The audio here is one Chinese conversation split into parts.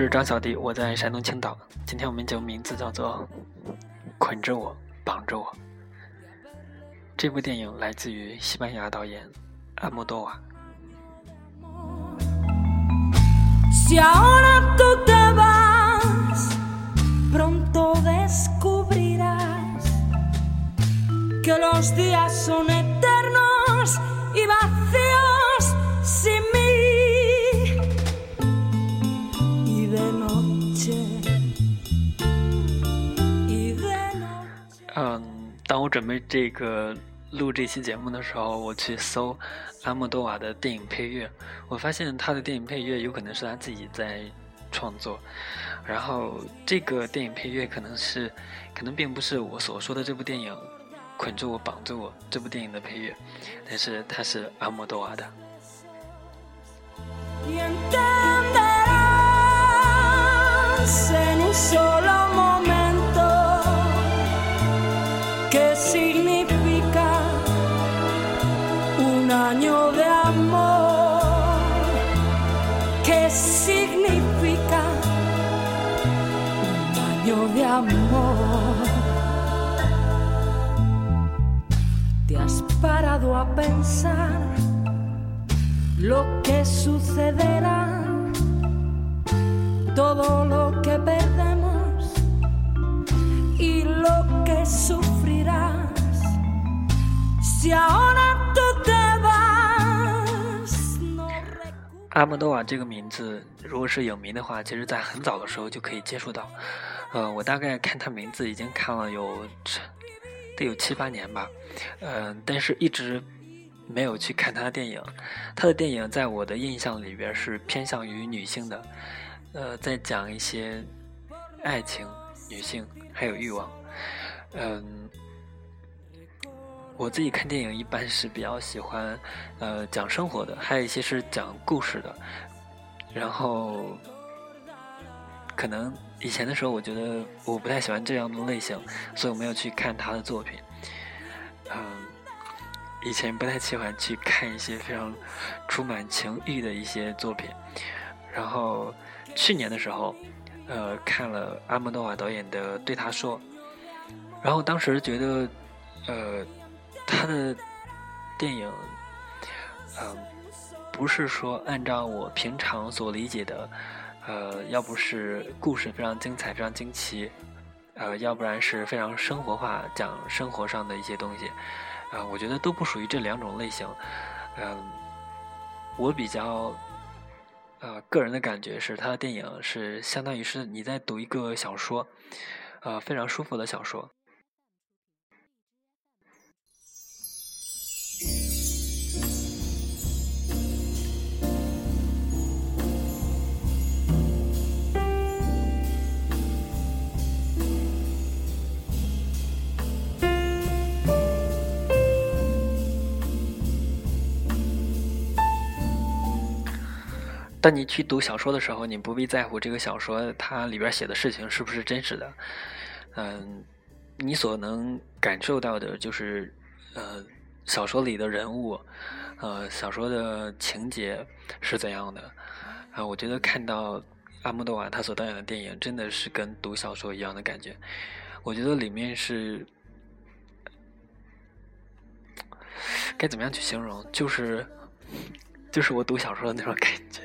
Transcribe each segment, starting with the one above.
我是张小弟，我在山东青岛。今天我们节目名字叫做《捆着我，绑着我》。这部电影来自于西班牙导演阿莫多瓦。我准备这个录这期节目的时候，我去搜阿莫多瓦的电影配乐，我发现他的电影配乐有可能是他自己在创作，然后这个电影配乐可能是，可能并不是我所说的这部电影《捆住我绑住我》这部电影的配乐，但是它是阿莫多瓦的。un año de amor. ¿Qué significa un año de amor? ¿Te has parado a pensar lo que sucederá? Todo lo que perdemos y lo que sufrirás. Si ahora 阿莫多瓦这个名字，如果是影迷的话，其实在很早的时候就可以接触到。呃，我大概看他名字已经看了有得有七八年吧，嗯，但是一直没有去看他的电影。他的电影在我的印象里边是偏向于女性的，呃，在讲一些爱情、女性还有欲望，嗯。我自己看电影一般是比较喜欢，呃，讲生活的，还有一些是讲故事的。然后，可能以前的时候，我觉得我不太喜欢这样的类型，所以我没有去看他的作品。嗯，以前不太喜欢去看一些非常充满情欲的一些作品。然后去年的时候，呃，看了阿莫多瓦导演的《对他说》，然后当时觉得，呃。他的电影，嗯，不是说按照我平常所理解的，呃，要不是故事非常精彩、非常惊奇，呃，要不然是非常生活化，讲生活上的一些东西，啊，我觉得都不属于这两种类型。嗯，我比较，呃，个人的感觉是，他的电影是相当于是你在读一个小说，呃，非常舒服的小说。当你去读小说的时候，你不必在乎这个小说它里边写的事情是不是真实的，嗯，你所能感受到的就是，呃，小说里的人物，呃，小说的情节是怎样的，啊，我觉得看到阿莫多瓦他所导演的电影，真的是跟读小说一样的感觉，我觉得里面是，该怎么样去形容，就是，就是我读小说的那种感觉。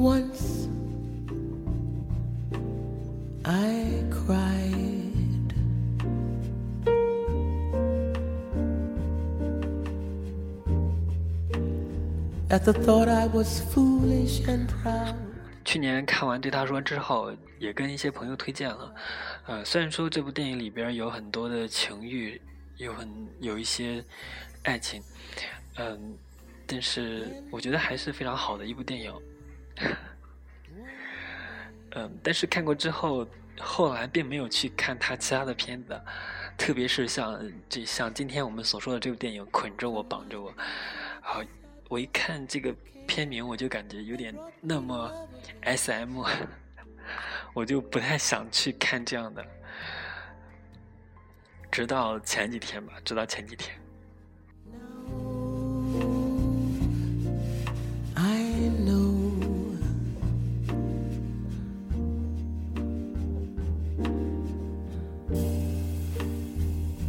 Once I cried. At the thought I was foolish and proud. 去年看完对他说之后，也跟一些朋友推荐了。呃，虽然说这部电影里边有很多的情欲，有很有一些爱情，嗯，但是我觉得还是非常好的一部电影。嗯，但是看过之后，后来并没有去看他其他的片子，特别是像这像今天我们所说的这部电影《捆着我绑着我》，好，我一看这个片名，我就感觉有点那么 S.M，我就不太想去看这样的。直到前几天吧，直到前几天。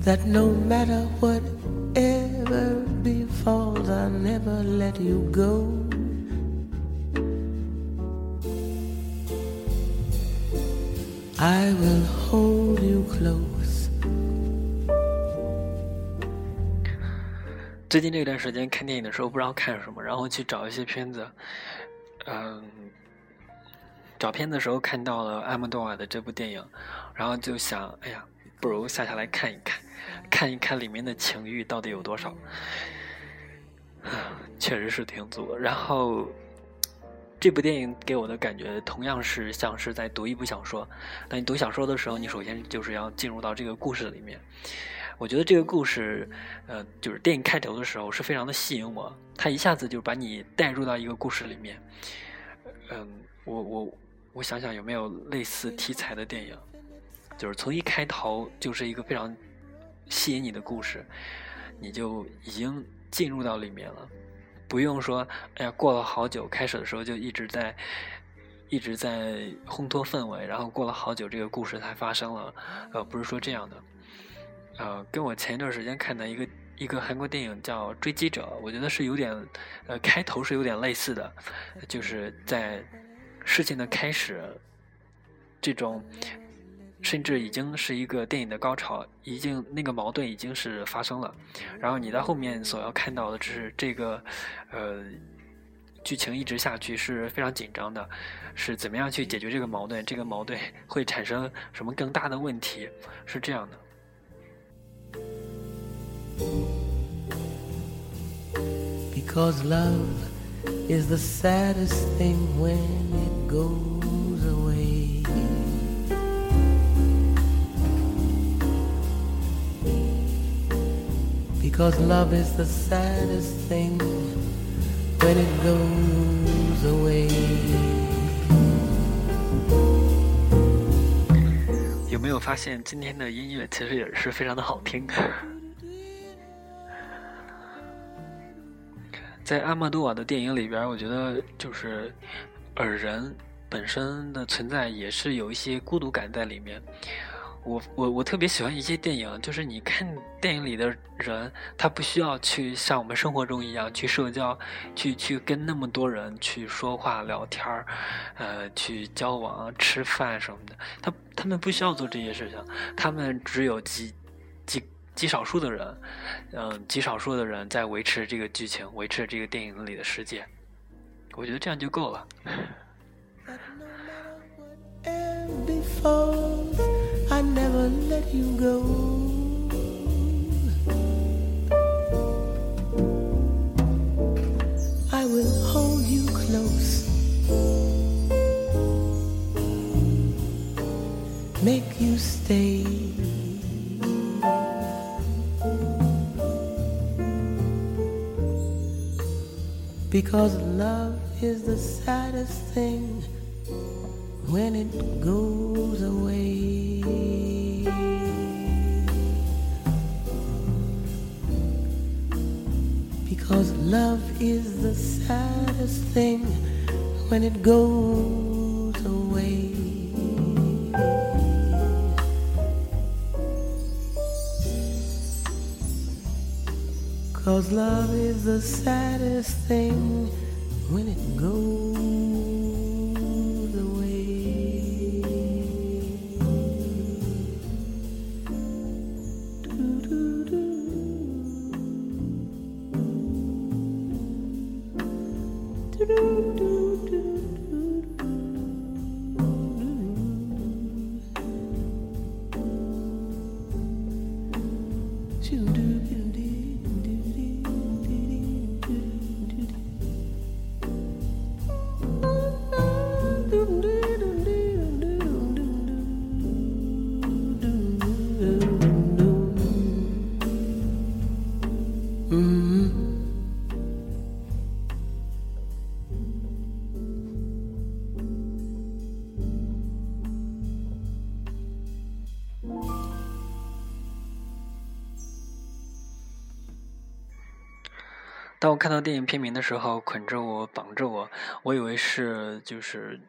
That no matter whatever befalls, I'll never let you go. I will hold you close. 最近这段时间看电影的时候不知道看什么，然后去找一些片子，嗯，找片子的时候看到了阿莫多瓦的这部电影，然后就想，哎呀，不如下下来看一看。看一看里面的情欲到底有多少，确实是挺足。然后，这部电影给我的感觉同样是像是在读一部小说。当你读小说的时候，你首先就是要进入到这个故事里面。我觉得这个故事，呃，就是电影开头的时候是非常的吸引我，它一下子就把你带入到一个故事里面。嗯，我我我想想有没有类似题材的电影，就是从一开头就是一个非常。吸引你的故事，你就已经进入到里面了，不用说，哎呀，过了好久，开始的时候就一直在，一直在烘托氛围，然后过了好久，这个故事才发生了，呃，不是说这样的，呃，跟我前一段时间看的一个一个韩国电影叫《追击者》，我觉得是有点，呃，开头是有点类似的，就是在事情的开始，这种。甚至已经是一个电影的高潮，已经那个矛盾已经是发生了，然后你在后面所要看到的只是这个，呃，剧情一直下去是非常紧张的，是怎么样去解决这个矛盾？这个矛盾 会产生什么更大的问题？是这样的。Because love is the saddest thing when it goes because love is the saddest thing when it goes away. 有没有发现今天的音乐其实也是非常的好听？在阿莫多瓦的电影里边我觉得就是耳人本身的存在也是有一些孤独感在里面。我我我特别喜欢一些电影，就是你看电影里的人，他不需要去像我们生活中一样去社交，去去跟那么多人去说话聊天儿，呃，去交往、吃饭什么的，他他们不需要做这些事情，他们只有极极极少数的人，嗯，极少数的人在维持这个剧情，维持这个电影里的世界，我觉得这样就够了。Never let you go. I will hold you close, make you stay. Because love is the saddest thing when it goes away. Because love is the saddest thing when it goes away. Cause love is the saddest thing when it goes 当我看到电影片名的时候，捆着我，绑着我，我以为是就是，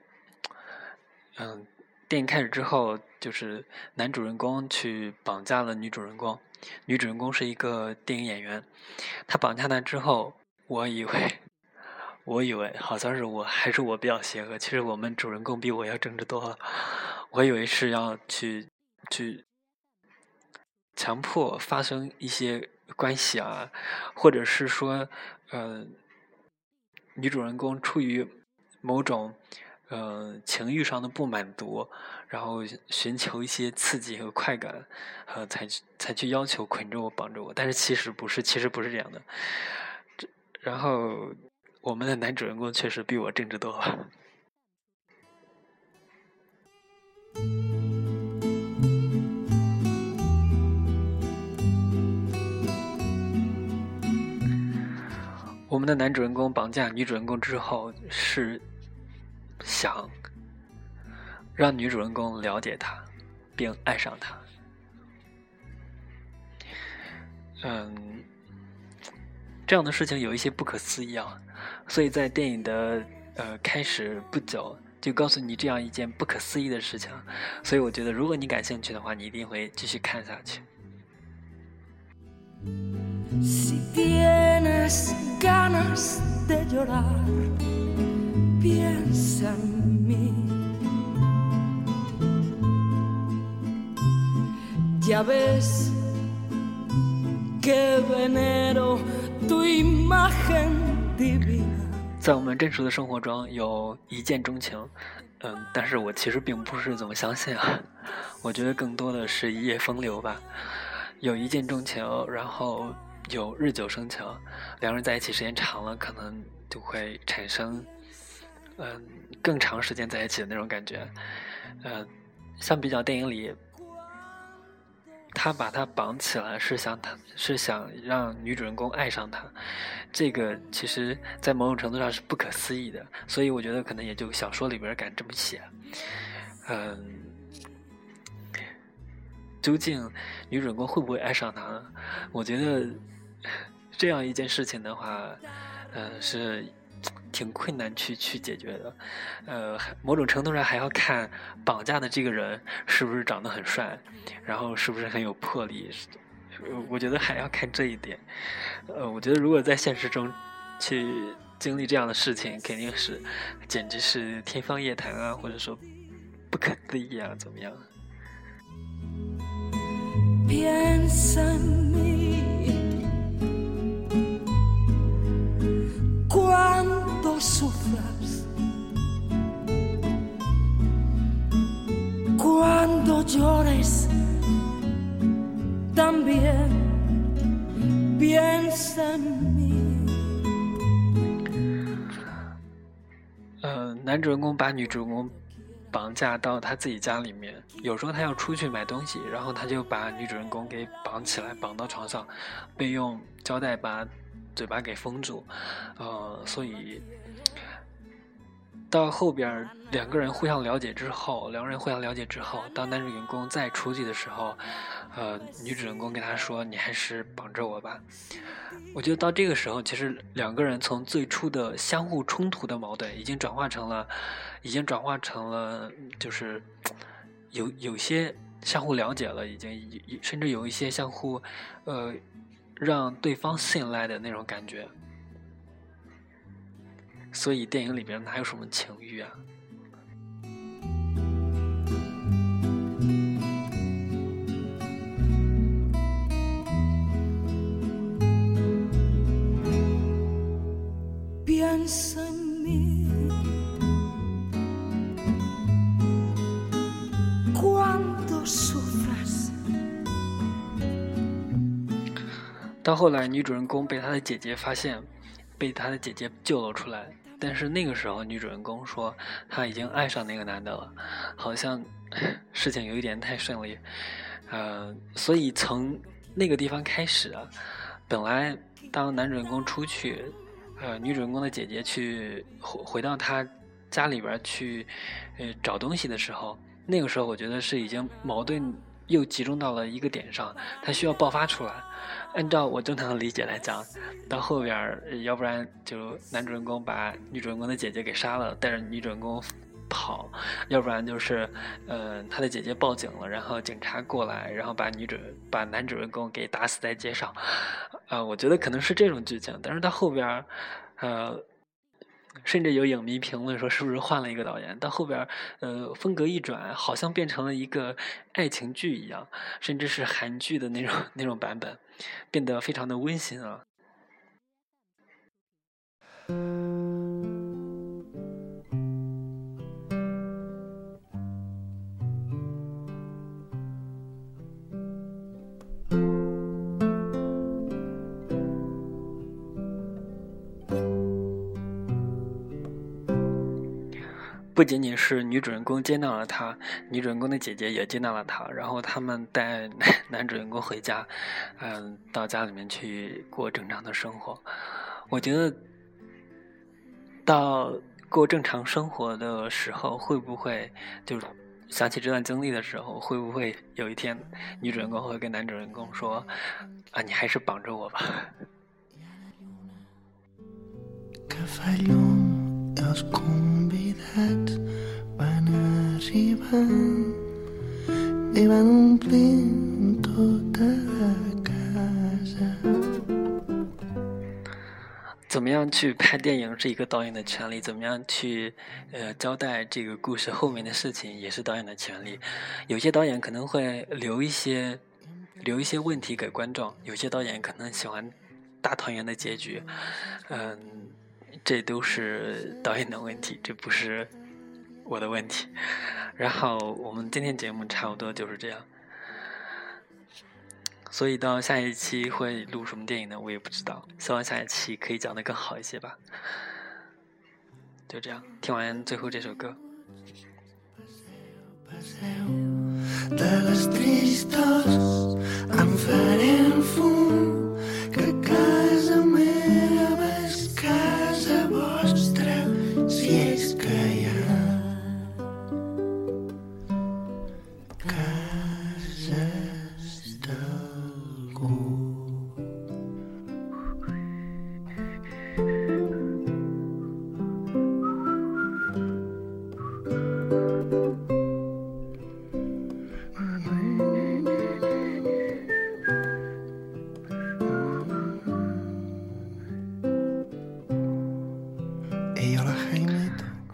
嗯，电影开始之后，就是男主人公去绑架了女主人公，女主人公是一个电影演员，他绑架她之后，我以为，我以为好像是我还是我比较邪恶，其实我们主人公比我要正直多了，我以为是要去去。强迫发生一些关系啊，或者是说，呃，女主人公出于某种呃情欲上的不满足，然后寻求一些刺激和快感，呃，才才去要求捆着我绑着我。但是其实不是，其实不是这样的。然后我们的男主人公确实比我正直多了。我们的男主人公绑架女主人公之后，是想让女主人公了解他，并爱上他。嗯，这样的事情有一些不可思议啊！所以在电影的呃开始不久，就告诉你这样一件不可思议的事情。所以我觉得，如果你感兴趣的话，你一定会继续看下去。在我们真实的生活中，有一见钟情，嗯，但是我其实并不是怎么相信啊。我觉得更多的是一夜风流吧。有一见钟情，然后。有日久生情，两个人在一起时间长了，可能就会产生，嗯，更长时间在一起的那种感觉。呃，相比较电影里，他把他绑起来是想他是想让女主人公爱上他，这个其实在某种程度上是不可思议的，所以我觉得可能也就小说里边敢这么写。嗯。究竟女主人公会不会爱上他？我觉得 这样一件事情的话，呃，是挺困难去去解决的。呃，某种程度上还要看绑架的这个人是不是长得很帅，然后是不是很有魄力。我觉得还要看这一点。呃，我觉得如果在现实中去经历这样的事情，肯定是简直是天方夜谭啊，或者说不可思议啊，怎么样 Cuando sufras, cuando llores, también piensa en mí. 男主人公把女主人公绑架到他自己家里面，有时候他要出去买东西，然后他就把女主人公给绑起来，绑到床上，被用胶带把嘴巴给封住，呃，所以到后边两个人互相了解之后，两个人互相了解之后，当男主人公再出去的时候，呃，女主人公跟他说：“你还是绑着我吧。”我觉得到这个时候，其实两个人从最初的相互冲突的矛盾，已经转化成了，已经转化成了，就是有有些相互了解了，已经甚至有一些相互，呃，让对方信赖的那种感觉。所以电影里边哪有什么情欲啊？到后来，女主人公被她的姐姐发现，被她的姐姐救了出来。但是那个时候，女主人公说她已经爱上那个男的了，好像 事情有一点太顺利。呃，所以从那个地方开始，本来当男主人公出去，呃，女主人公的姐姐去回回到他家里边去，呃，找东西的时候，那个时候我觉得是已经矛盾又集中到了一个点上，它需要爆发出来。按照我正常的理解来讲，到后边儿，要不然就男主人公把女主人公的姐姐给杀了，带着女主人公跑；要不然就是，呃，他的姐姐报警了，然后警察过来，然后把女主把男主人公给打死在街上。啊，我觉得可能是这种剧情，但是他后边儿，呃。甚至有影迷评论说，是不是换了一个导演？到后边，呃，风格一转，好像变成了一个爱情剧一样，甚至是韩剧的那种 那种版本，变得非常的温馨啊。不仅仅是女主人公接纳了他，女主人公的姐姐也接纳了他，然后他们带 男主人公回家，嗯，到家里面去过正常的生活。我觉得，到过正常生活的时候，会不会就想起这段经历的时候，会不会有一天女主人公会跟男主人公说：“啊，你还是绑着我吧。”怎么样去拍电影是一个导演的权利，怎么样去呃交代这个故事后面的事情也是导演的权利。有些导演可能会留一些留一些问题给观众，有些导演可能喜欢大团圆的结局，嗯。这都是导演的问题，这不是我的问题。然后我们今天节目差不多就是这样，所以到下一期会录什么电影呢？我也不知道。希望下一期可以讲的更好一些吧。就这样，听完最后这首歌。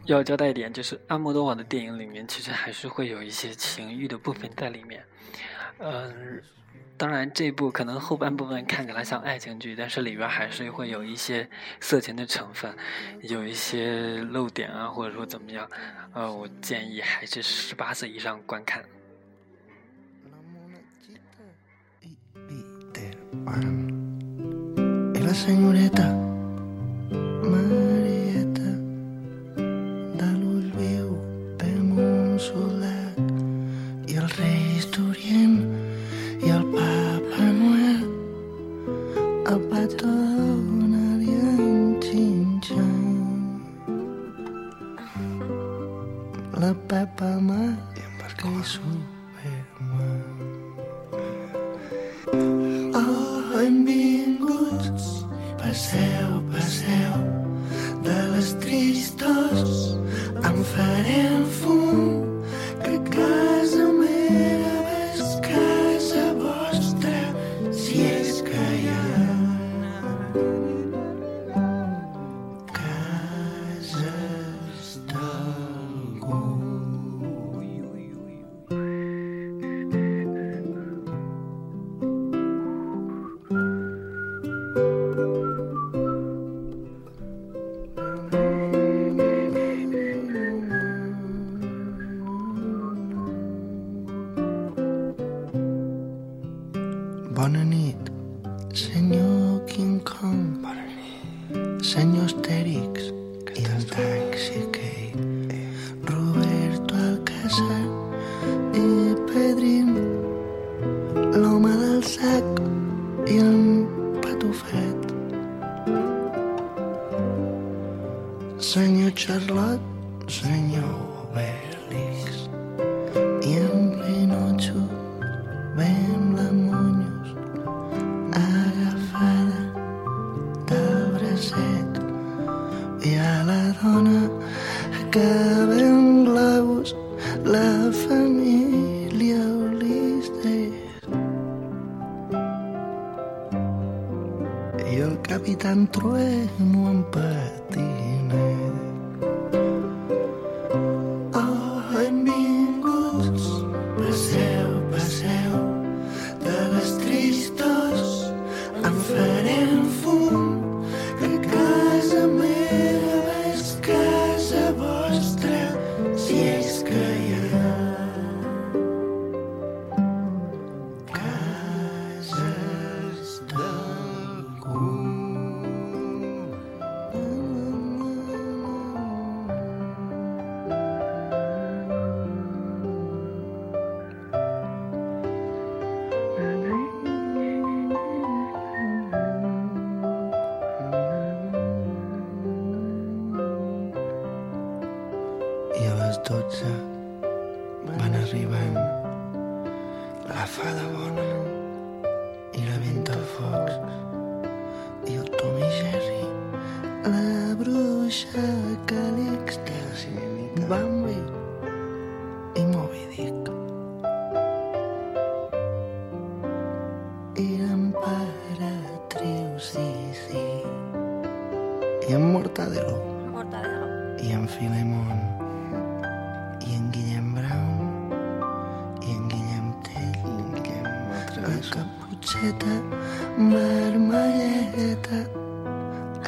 要交代一点，就是阿莫多瓦的电影里面其实还是会有一些情欲的部分在里面。嗯，当然这部可能后半部分看起来像爱情剧，但是里边还是会有一些色情的成分，有一些露点啊，或者说怎么样。呃，我建议还是十八岁以上观看。Pepamá y Superman. Oh, benvinguts, passeu, passeu de les Bonne nuit, Señor King Kong. familia Ulises y el capitán Trueno Empatía.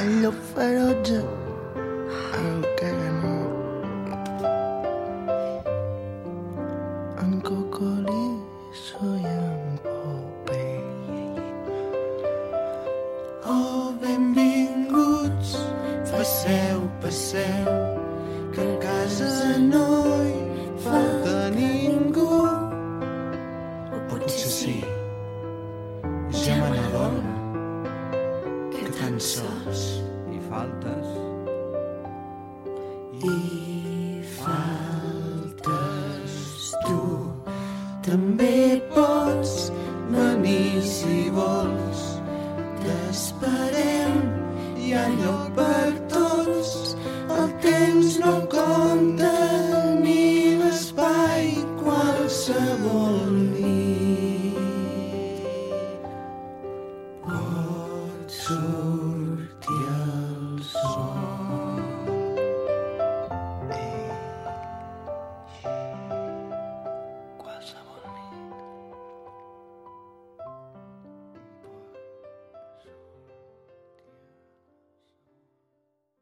i love ferotge també